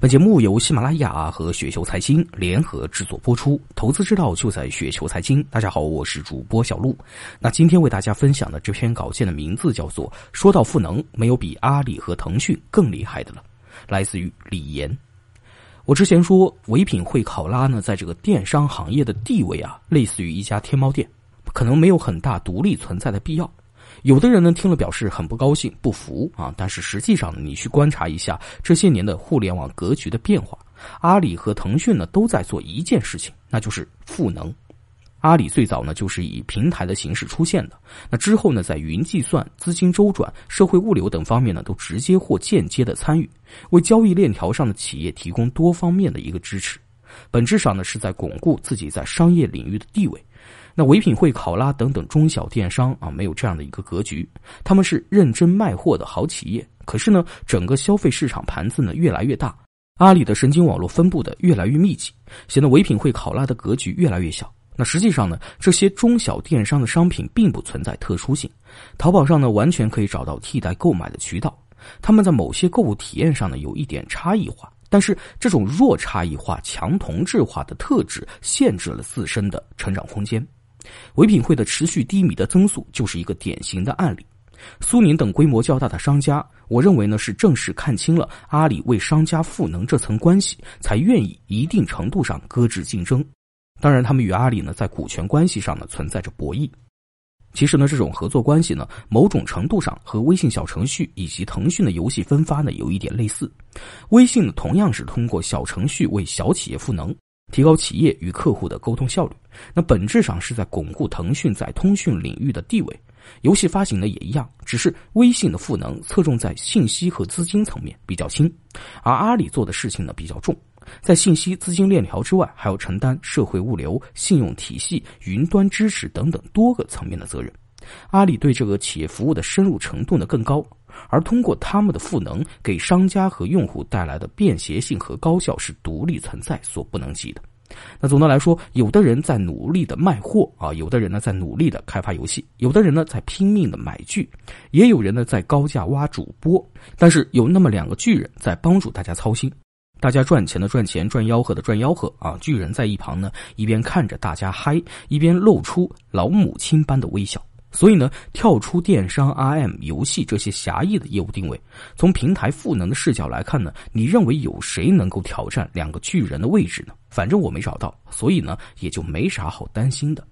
本节目由喜马拉雅和雪球财经联合制作播出，投资之道就在雪球财经。大家好，我是主播小璐。那今天为大家分享的这篇稿件的名字叫做《说到赋能，没有比阿里和腾讯更厉害的了》，来自于李岩。我之前说唯品会考拉呢，在这个电商行业的地位啊，类似于一家天猫店，可能没有很大独立存在的必要。有的人呢听了表示很不高兴、不服啊，但是实际上呢，你去观察一下这些年的互联网格局的变化，阿里和腾讯呢都在做一件事情，那就是赋能。阿里最早呢就是以平台的形式出现的，那之后呢，在云计算、资金周转、社会物流等方面呢，都直接或间接的参与，为交易链条上的企业提供多方面的一个支持，本质上呢是在巩固自己在商业领域的地位。那唯品会、考拉等等中小电商啊，没有这样的一个格局，他们是认真卖货的好企业。可是呢，整个消费市场盘子呢越来越大，阿里的神经网络分布的越来越密集，显得唯品会、考拉的格局越来越小。那实际上呢，这些中小电商的商品并不存在特殊性，淘宝上呢完全可以找到替代购买的渠道。他们在某些购物体验上呢有一点差异化。但是这种弱差异化、强同质化的特质，限制了自身的成长空间。唯品会的持续低迷的增速，就是一个典型的案例。苏宁等规模较大的商家，我认为呢是正式看清了阿里为商家赋能这层关系，才愿意一定程度上搁置竞争。当然，他们与阿里呢在股权关系上呢存在着博弈。其实呢，这种合作关系呢，某种程度上和微信小程序以及腾讯的游戏分发呢有一点类似。微信同样是通过小程序为小企业赋能，提高企业与客户的沟通效率。那本质上是在巩固腾讯在通讯领域的地位。游戏发行呢也一样，只是微信的赋能侧重在信息和资金层面比较轻，而阿里做的事情呢比较重。在信息资金链条之外，还要承担社会物流、信用体系、云端支持等等多个层面的责任。阿里对这个企业服务的深入程度呢更高，而通过他们的赋能，给商家和用户带来的便携性和高效是独立存在所不能及的。那总的来说，有的人在努力的卖货啊，有的人呢在努力的开发游戏，有的人呢在拼命的买剧，也有人呢在高价挖主播。但是有那么两个巨人在帮助大家操心。大家赚钱的赚钱，赚吆喝的赚吆喝啊！巨人在一旁呢，一边看着大家嗨，一边露出老母亲般的微笑。所以呢，跳出电商、RM 游戏这些狭义的业务定位，从平台赋能的视角来看呢，你认为有谁能够挑战两个巨人的位置呢？反正我没找到，所以呢，也就没啥好担心的。